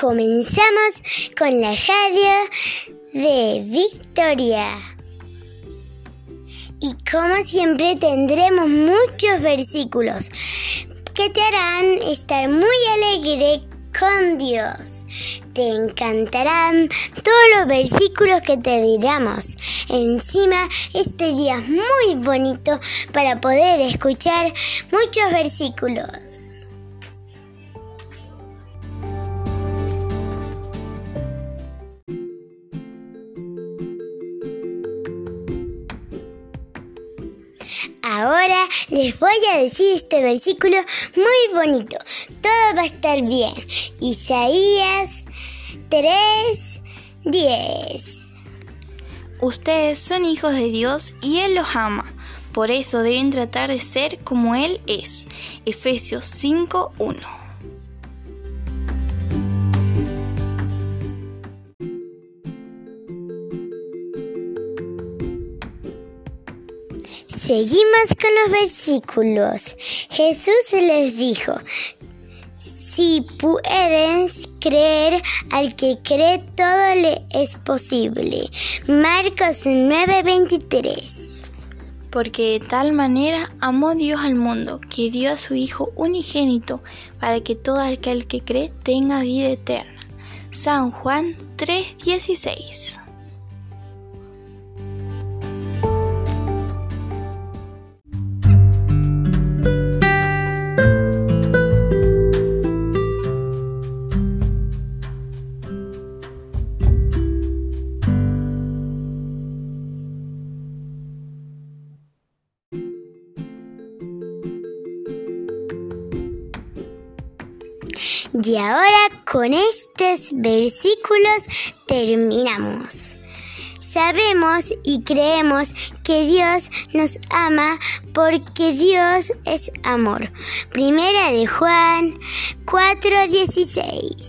comenzamos con la radio de Victoria. Y como siempre tendremos muchos versículos que te harán estar muy alegre con Dios. Te encantarán todos los versículos que te diramos. Encima, este día es muy bonito para poder escuchar muchos versículos. Ahora les voy a decir este versículo muy bonito. Todo va a estar bien. Isaías 3, 10. Ustedes son hijos de Dios y Él los ama. Por eso deben tratar de ser como Él es. Efesios 5, 1. Seguimos con los versículos. Jesús les dijo, si puedes creer al que cree, todo le es posible. Marcos 9:23. Porque de tal manera amó Dios al mundo, que dio a su Hijo unigénito, para que todo aquel que cree tenga vida eterna. San Juan 3:16 Y ahora con estos versículos terminamos. Sabemos y creemos que Dios nos ama porque Dios es amor. Primera de Juan 4:16.